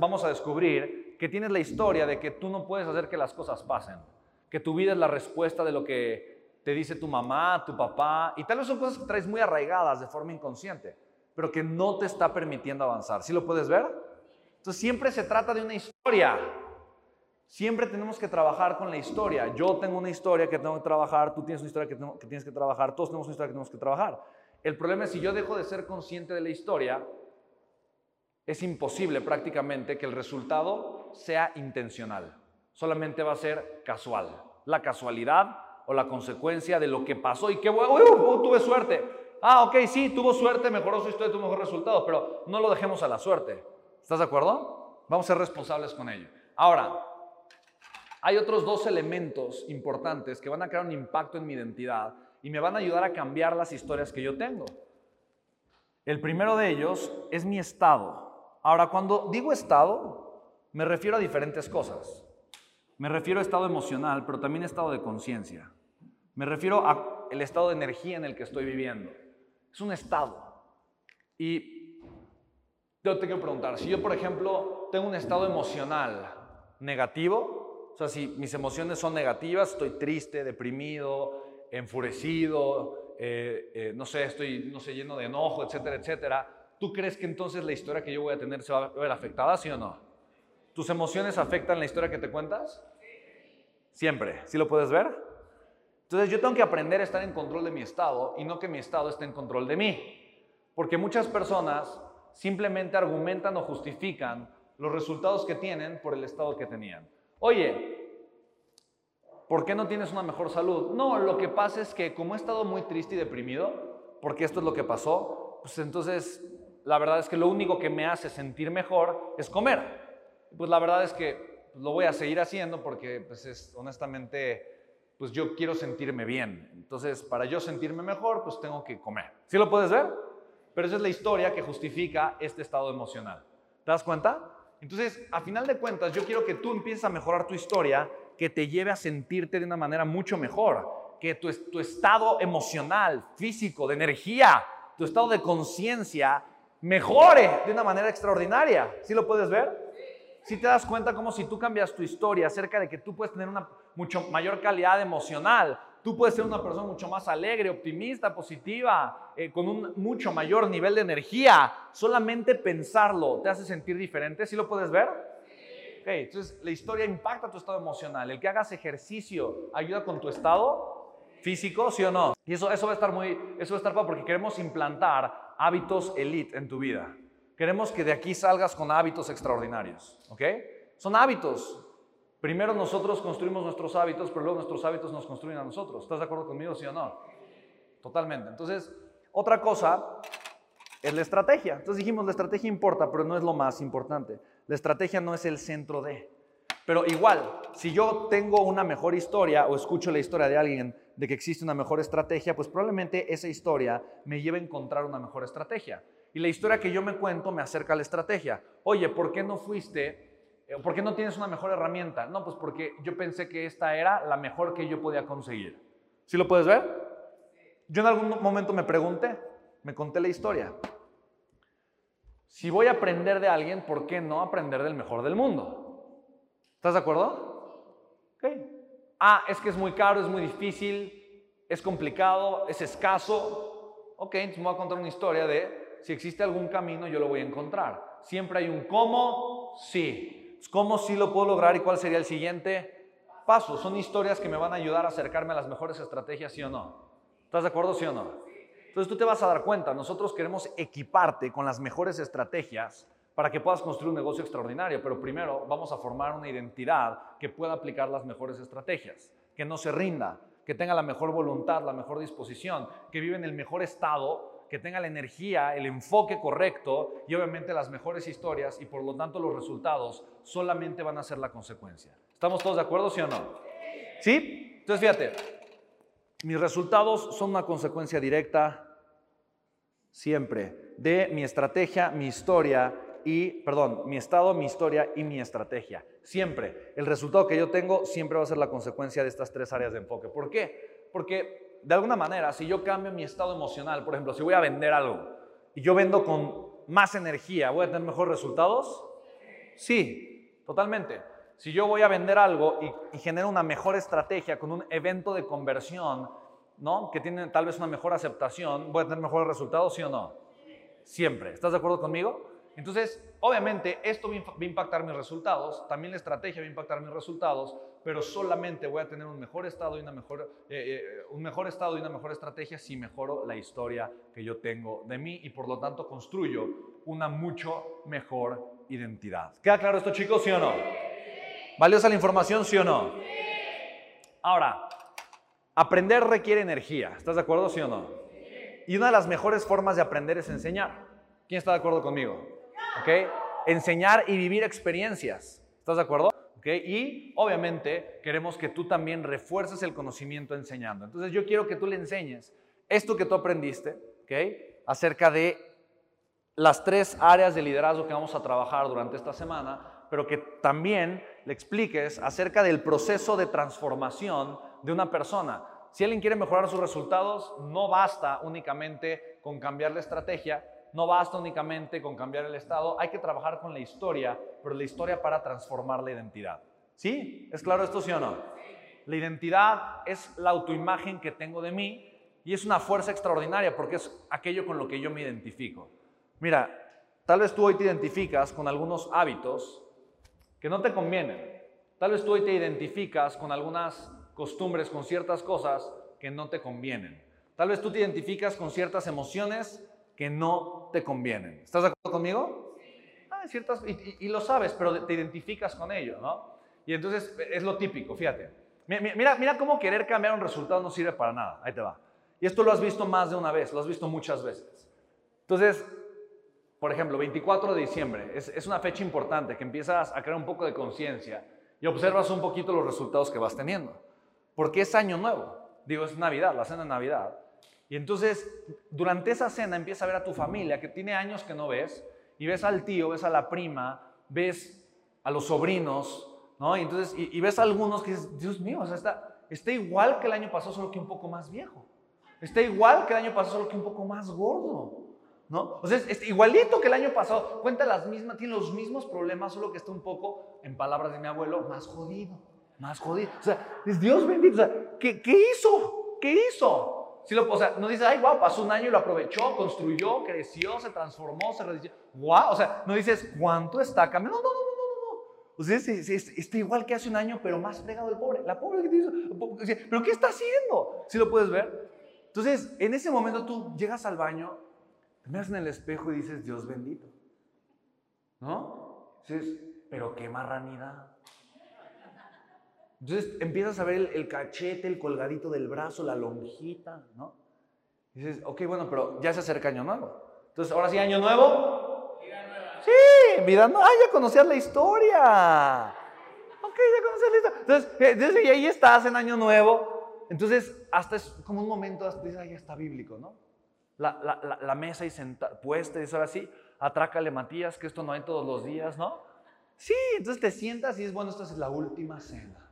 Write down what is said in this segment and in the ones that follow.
vamos a descubrir que tienes la historia de que tú no puedes hacer que las cosas pasen, que tu vida es la respuesta de lo que te dice tu mamá, tu papá, y tal vez son cosas que traes muy arraigadas de forma inconsciente, pero que no te está permitiendo avanzar. ¿Sí lo puedes ver? Entonces siempre se trata de una historia. Siempre tenemos que trabajar con la historia. Yo tengo una historia que tengo que trabajar, tú tienes una historia que, que tienes que trabajar, todos tenemos una historia que tenemos que trabajar. El problema es si yo dejo de ser consciente de la historia, es imposible prácticamente que el resultado sea intencional. Solamente va a ser casual. La casualidad o la consecuencia de lo que pasó y que uh, tuve suerte. Ah, ok, sí, tuvo suerte, mejoró su historia, tuvo mejor resultado, pero no lo dejemos a la suerte. ¿Estás de acuerdo? Vamos a ser responsables con ello. Ahora, hay otros dos elementos importantes que van a crear un impacto en mi identidad y me van a ayudar a cambiar las historias que yo tengo. El primero de ellos es mi estado. Ahora, cuando digo estado, me refiero a diferentes cosas. Me refiero a estado emocional, pero también estado de conciencia. Me refiero al estado de energía en el que estoy viviendo. Es un estado. Y yo te quiero preguntar, si yo, por ejemplo, tengo un estado emocional negativo, o sea, si mis emociones son negativas, estoy triste, deprimido, enfurecido, eh, eh, no sé, estoy, no sé, lleno de enojo, etcétera, etcétera, ¿tú crees que entonces la historia que yo voy a tener se va a ver afectada, sí o no? ¿Tus emociones afectan la historia que te cuentas? Siempre. ¿Sí lo puedes ver? Entonces yo tengo que aprender a estar en control de mi estado y no que mi estado esté en control de mí. Porque muchas personas simplemente argumentan o justifican los resultados que tienen por el estado que tenían. Oye, ¿Por qué no tienes una mejor salud? No, lo que pasa es que como he estado muy triste y deprimido, porque esto es lo que pasó, pues entonces la verdad es que lo único que me hace sentir mejor es comer. Pues la verdad es que lo voy a seguir haciendo porque pues es, honestamente pues yo quiero sentirme bien. Entonces, para yo sentirme mejor, pues tengo que comer. ¿Sí lo puedes ver? Pero esa es la historia que justifica este estado emocional. ¿Te das cuenta? Entonces, a final de cuentas, yo quiero que tú empieces a mejorar tu historia que te lleve a sentirte de una manera mucho mejor, que tu, tu estado emocional, físico, de energía, tu estado de conciencia mejore de una manera extraordinaria. ¿Sí lo puedes ver? Si te das cuenta como si tú cambias tu historia acerca de que tú puedes tener una mucho mayor calidad emocional, tú puedes ser una persona mucho más alegre, optimista, positiva, eh, con un mucho mayor nivel de energía. Solamente pensarlo te hace sentir diferente. ¿Sí lo puedes ver? entonces la historia impacta tu estado emocional. El que hagas ejercicio ayuda con tu estado físico, ¿sí o no? Y eso, eso va a estar muy, eso va a estar porque queremos implantar hábitos elite en tu vida. Queremos que de aquí salgas con hábitos extraordinarios, ¿ok? Son hábitos. Primero nosotros construimos nuestros hábitos, pero luego nuestros hábitos nos construyen a nosotros. ¿Estás de acuerdo conmigo, sí o no? Totalmente. Entonces, otra cosa es la estrategia. Entonces dijimos, la estrategia importa, pero no es lo más importante. La estrategia no es el centro de. Pero igual, si yo tengo una mejor historia o escucho la historia de alguien de que existe una mejor estrategia, pues probablemente esa historia me lleve a encontrar una mejor estrategia. Y la historia que yo me cuento me acerca a la estrategia. Oye, ¿por qué no fuiste? Eh, ¿Por qué no tienes una mejor herramienta? No, pues porque yo pensé que esta era la mejor que yo podía conseguir. ¿Sí lo puedes ver? Yo en algún momento me pregunté, me conté la historia. Si voy a aprender de alguien, ¿por qué no aprender del mejor del mundo? ¿Estás de acuerdo? Ok. Ah, es que es muy caro, es muy difícil, es complicado, es escaso. Ok, entonces me voy a contar una historia de si existe algún camino, yo lo voy a encontrar. Siempre hay un cómo, sí. ¿Cómo sí lo puedo lograr y cuál sería el siguiente paso? Son historias que me van a ayudar a acercarme a las mejores estrategias, sí o no. ¿Estás de acuerdo, sí o no? Entonces tú te vas a dar cuenta, nosotros queremos equiparte con las mejores estrategias para que puedas construir un negocio extraordinario, pero primero vamos a formar una identidad que pueda aplicar las mejores estrategias, que no se rinda, que tenga la mejor voluntad, la mejor disposición, que vive en el mejor estado, que tenga la energía, el enfoque correcto y obviamente las mejores historias y por lo tanto los resultados solamente van a ser la consecuencia. ¿Estamos todos de acuerdo, sí o no? ¿Sí? Entonces fíjate, mis resultados son una consecuencia directa siempre de mi estrategia, mi historia y, perdón, mi estado, mi historia y mi estrategia. Siempre. El resultado que yo tengo siempre va a ser la consecuencia de estas tres áreas de enfoque. ¿Por qué? Porque de alguna manera, si yo cambio mi estado emocional, por ejemplo, si voy a vender algo y yo vendo con más energía, ¿voy a tener mejores resultados? Sí, totalmente. Si yo voy a vender algo y, genero una mejor estrategia con un evento de conversión, ¿no? Que tiene tal vez una mejor aceptación, ¿voy a tener mejores resultados, sí o no? Siempre. ¿Estás de acuerdo conmigo? Entonces, obviamente, esto va a impactar mis resultados, también la estrategia va a impactar mis resultados, pero solamente voy a tener un mejor estado y una mejor, eh, eh, un mejor estado y una mejor estrategia si mejoro la historia que yo tengo de mí y por lo tanto construyo una mucho mejor identidad. ¿Queda claro esto, chicos? ¿Sí o no? ¿Valiosa la información, sí o no? Ahora, aprender requiere energía. ¿Estás de acuerdo, sí o no? Y una de las mejores formas de aprender es enseñar. ¿Quién está de acuerdo conmigo? ¿Ok? Enseñar y vivir experiencias. ¿Estás de acuerdo? ¿Ok? Y obviamente queremos que tú también refuerces el conocimiento enseñando. Entonces yo quiero que tú le enseñes esto que tú aprendiste, ¿ok? Acerca de las tres áreas de liderazgo que vamos a trabajar durante esta semana, pero que también le expliques acerca del proceso de transformación de una persona. Si alguien quiere mejorar sus resultados, no basta únicamente con cambiar la estrategia, no basta únicamente con cambiar el estado, hay que trabajar con la historia, pero la historia para transformar la identidad. ¿Sí? ¿Es claro esto, sí o no? La identidad es la autoimagen que tengo de mí y es una fuerza extraordinaria porque es aquello con lo que yo me identifico. Mira, tal vez tú hoy te identificas con algunos hábitos que no te convienen. Tal vez tú hoy te identificas con algunas costumbres, con ciertas cosas que no te convienen. Tal vez tú te identificas con ciertas emociones que no te convienen. ¿Estás de acuerdo conmigo? Ah, ciertas, y, lo sabes, pero te identificas con ello, ¿no? Y entonces es lo típico, fíjate. Mira, mira cómo querer cambiar un resultado no sirve para nada. Ahí te va. Y esto lo has visto más de una vez, lo has visto muchas veces. Entonces, por ejemplo, 24 de diciembre es, es una fecha importante que empiezas a crear un poco de conciencia y observas un poquito los resultados que vas teniendo. Porque es año nuevo. Digo, es Navidad, la cena de Navidad. Y entonces, durante esa cena empieza a ver a tu familia que tiene años que no ves, y ves al tío, ves a la prima, ves a los sobrinos, ¿no? Y entonces, y, ves a algunos que dices, Dios mío, o sea, está, está igual que el año pasado, solo que un poco más viejo. Está igual que el año pasado, solo que un poco más gordo. ¿No? O sea, es, igualito que el año pasado, cuenta las mismas, tiene los mismos problemas, solo que está un poco, en palabras de mi abuelo, más jodido, más jodido. O sea, es Dios bendito, o sea, ¿qué, qué hizo? ¿Qué hizo? Si lo, o sea, no dices, ay, wow, pasó un año y lo aprovechó, construyó, creció, se transformó, se resistió. Wow, o sea, no dices, ¿cuánto está cambiando? No, no, no, no, no. O sea, está igual que hace un año, pero más fregado el pobre. La pobre que te hizo, ¿pero qué está haciendo? Si lo puedes ver? Entonces, en ese momento tú llegas al baño, te miras en el espejo y dices, Dios bendito. ¿No? Dices, pero qué marranidad. Entonces empiezas a ver el, cachete, el colgadito del brazo, la lonjita, ¿no? Y dices, ok, bueno, pero ya se acerca Año Nuevo. Entonces, ahora sí, Año Nuevo. Sí, vida nueva. Ah, ya conocías la historia. Ok, ya conocías la historia. Entonces, eh, y ahí estás en Año Nuevo. Entonces, hasta es como un momento, hasta dices, ahí está bíblico, ¿no? La, la, la, mesa y senta, puesta, y dices, ahora sí, atrácale Matías, que esto no hay todos los días, ¿no? Sí, entonces te sientas y es bueno, esta es la última cena.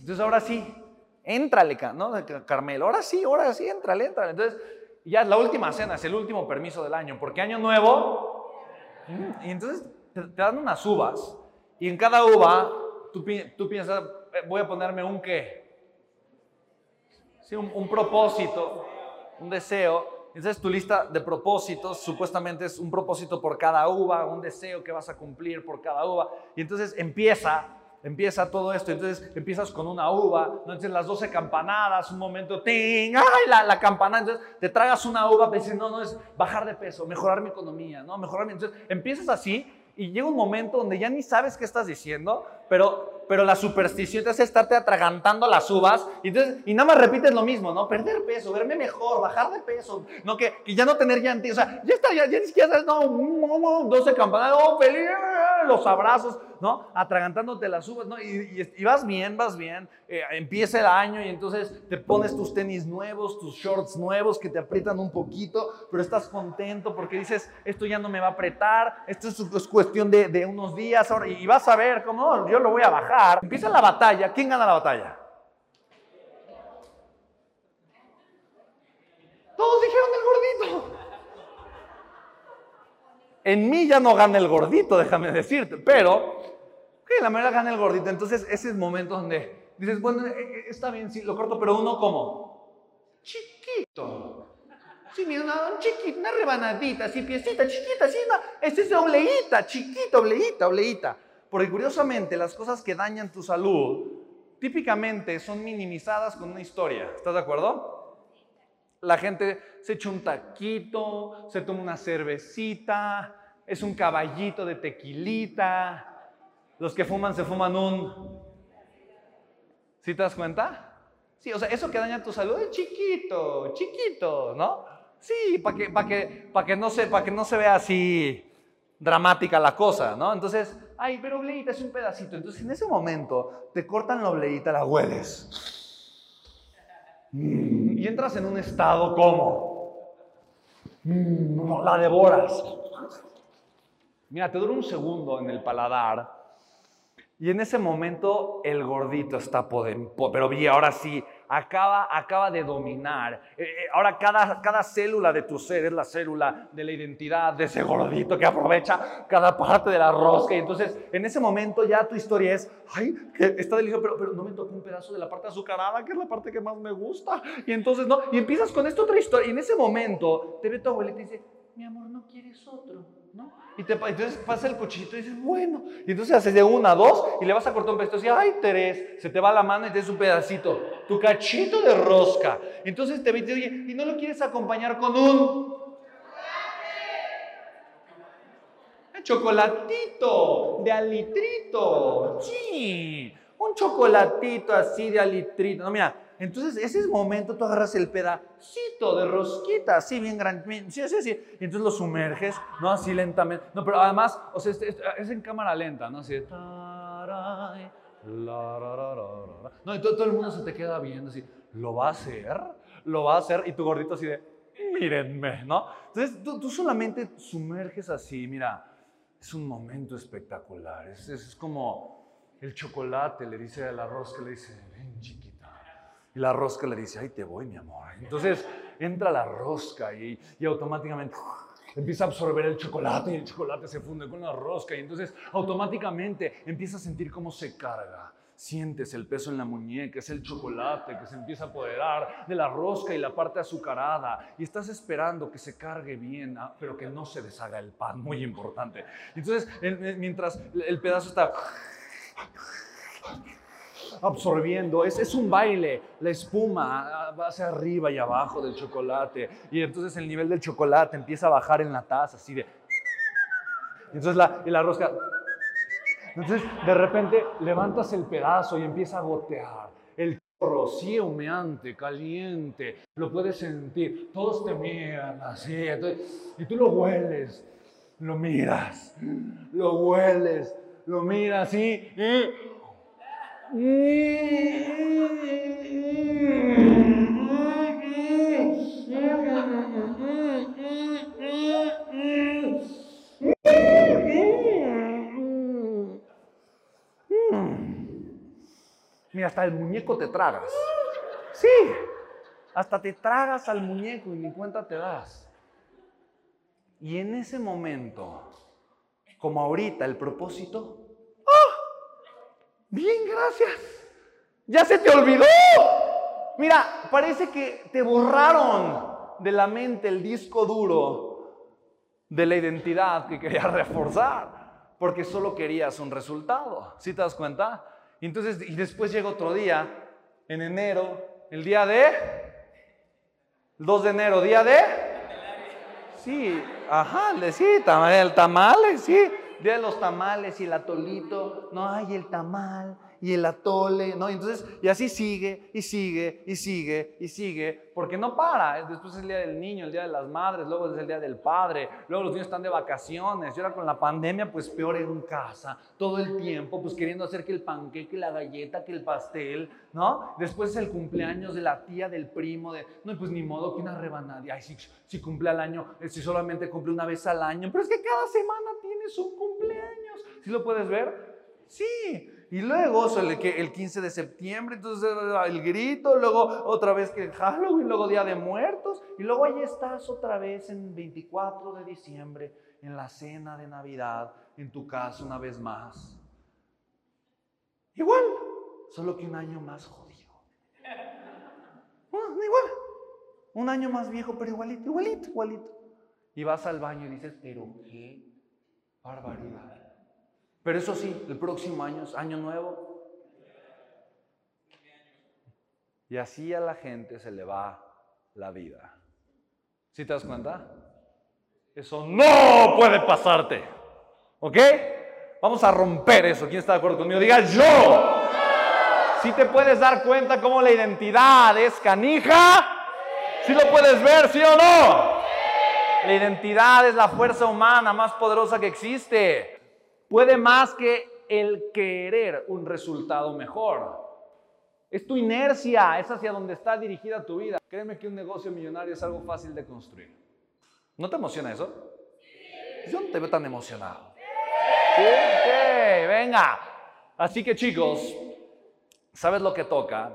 Entonces ahora sí, éntrale, ¿no? Carmelo, ahora sí, ahora sí, éntrale, éntrale. Entonces ya es la última cena, es el último permiso del año, porque año nuevo, y entonces te, dan unas uvas, y en cada uva tú, tú piensas, eh, voy a ponerme un qué, sí, un, un propósito, un deseo, entonces tu lista de propósitos supuestamente es un propósito por cada uva, un deseo que vas a cumplir por cada uva. Y entonces empieza empieza todo esto. Entonces empiezas con una uva, entonces las 12 campanadas, un momento, ¡ting! ¡ay! La, la campanada. Entonces te tragas una uva, pero dices, no, no, es bajar de peso, mejorar mi economía, ¿no? Mejorar mi. Entonces empiezas así y llega un momento donde ya ni sabes qué estás diciendo, pero pero la superstición te hace estarte atragantando las uvas y, entonces, y nada más repites lo mismo, ¿no? Perder peso, verme mejor, bajar de peso, ¿no? Que, que ya no tener llanti, o sea, ya está, ya, ya ni siquiera sabes, no, 12 campanadas, oh, feliz, los abrazos, ¿no? Atragantándote las uvas, ¿no? Y, vas bien, vas bien, eh, empieza el año y entonces te pones tus tenis nuevos, tus shorts nuevos que te aprietan un poquito, pero estás contento porque dices, esto ya no me va a apretar, esto es, es cuestión de, de, unos días, ahora, y, vas a ver cómo, yo lo voy a bajar empieza la batalla. ¿Quién gana la batalla? Todos dijeron el gordito. En mí ya no gana el gordito, déjame decirte, pero que la manera gana el gordito. Entonces, ese es momento donde dices, bueno, eh, eh, está bien, sí, lo corto, pero uno como chiquito. Sí, mira, una, chiquito, una rebanadita, así, piecita, chiquita, así, no, es obleíta, chiquita, obleíta, obleíta. Porque curiosamente, las cosas que dañan tu salud, típicamente son minimizadas con una historia. ¿Estás de acuerdo? La gente se echa un taquito, se toma una cervecita, es un caballito de tequilita. Los que fuman se fuman un... ¿Sí te das cuenta? Sí, o sea, eso que daña tu salud es chiquito, chiquito, ¿no? Sí, para que, que, que, no se, para que no se vea así dramática la cosa, ¿no? Entonces, ay, pero obleita es un pedacito. Entonces, en ese momento, te cortan la obleita, la hueles. Y entras en un estado como, mm, la devoras. Mira, te dura un segundo en el paladar y en ese momento el gordito está poderoso, pero bien, ahora sí, acaba, acaba de dominar. Eh, eh, ahora cada, cada célula de tu ser es la célula de la identidad de ese gordito que aprovecha cada parte de la rosca. Y entonces en ese momento ya tu historia es, ay, que está delicioso, pero, pero no me tocó un pedazo de la parte azucarada, que es la parte que más me gusta. Y entonces, ¿no? Y empiezas con esta otra historia. Y en ese momento te ve tu abuelita y dice, mi amor, ¿no quieres otro? ¿No? Y te, entonces pasa el cuchillito y dices, bueno. Y entonces haces de una, dos, y le vas a cortar un pedacito. Y ay, Teres, se te va la mano y te des un pedacito. Tu cachito de rosca. Entonces te dice, oye, ¿y no lo quieres acompañar con un chocolatito de alitrito. Sí, un chocolatito así de alitrito. No, mira, entonces, ese es momento, tú agarras el pedacito de rosquita, así bien grande, sí, sí, sí, y entonces lo sumerges, ¿no? Así lentamente. No, pero además, o sea, es, en cámara lenta, ¿no? Así, no, y todo, el mundo se te queda viendo así, ¿lo va a hacer? ¿Lo va a hacer? Y tu gordito así de, mírenme, ¿no? Entonces, tú, solamente sumerges así, mira, es un momento espectacular, es, es, como el chocolate, le dice al arroz que le dice, y la rosca le dice, ay, te voy, mi amor. Entonces entra la rosca y, y automáticamente empieza a absorber el chocolate y el chocolate se funde con la rosca y entonces automáticamente empieza a sentir cómo se carga. Sientes el peso en la muñeca, es el chocolate que se empieza a apoderar de la rosca y la parte azucarada y estás esperando que se cargue bien, ah, pero que no se deshaga el pan, muy importante. Entonces, mientras el pedazo está absorbiendo. Es, es un baile, la espuma va hacia arriba y abajo del chocolate. Y entonces el nivel del chocolate empieza a bajar en la taza, así de... Y entonces la, y la rosca... Entonces de repente levantas el pedazo y empieza a gotear. El chorro, sí, humeante, caliente, lo puedes sentir. Todos te miran así. y tú lo hueles, lo miras, lo hueles, lo miras, sí. Mira, hasta el muñeco te tragas. Sí, hasta te tragas al muñeco y ni cuenta te das. Y en ese momento, como ahorita el propósito Bien, gracias. Ya se te olvidó. Mira, parece que te borraron de la mente el disco duro de la identidad que querías reforzar, porque solo querías un resultado. ¿Sí te das cuenta? Entonces, y después llega otro día, en enero, el día de... El 2 de enero, día de... Sí, ajá, sí, el tamales, sí. De los tamales y el atolito, no hay el tamal y el atole, ¿no? Y entonces, y así sigue, y sigue, y sigue, y sigue, porque no para. Después es el día del niño, el día de las madres, luego es el día del padre, luego los niños están de vacaciones. Y ahora con la pandemia, pues peor en casa, todo el tiempo, pues queriendo hacer que el panqueque, la galleta, que el pastel, ¿no? Después es el cumpleaños de la tía, del primo, de, no, pues ni modo que una rebanada. Ay, si, si cumple al año, eh, si solamente cumple una vez al año, pero es que cada semana tienes un cumpleaños. ¿Sí lo puedes ver? Sí, y luego el 15 de septiembre, entonces el grito, luego otra vez que Halloween, luego Día de Muertos, y luego ahí estás otra vez en 24 de diciembre, en la cena de Navidad en tu casa una vez más. Igual, solo que un año más jodido. Bueno, igual, un año más viejo, pero igualito, igualito, igualito. Y vas al baño y dices, pero qué barbaridad. Pero eso sí, el próximo año es año nuevo. Y así a la gente se le va la vida. ¿Sí te das cuenta? Eso no puede pasarte. ¿Ok? Vamos a romper eso. ¿Quién está de acuerdo conmigo? Diga yo. Si te puedes dar cuenta cómo la identidad es canija, si lo puedes ver, sí o no. La identidad es la fuerza humana más poderosa que existe. Puede más que el querer un resultado mejor. Es tu inercia, es hacia donde está dirigida tu vida. Créeme que un negocio millonario es algo fácil de construir. ¿No te emociona eso? Yo no te veo tan emocionado. Sí, venga. Así que chicos, ¿sabes lo que toca?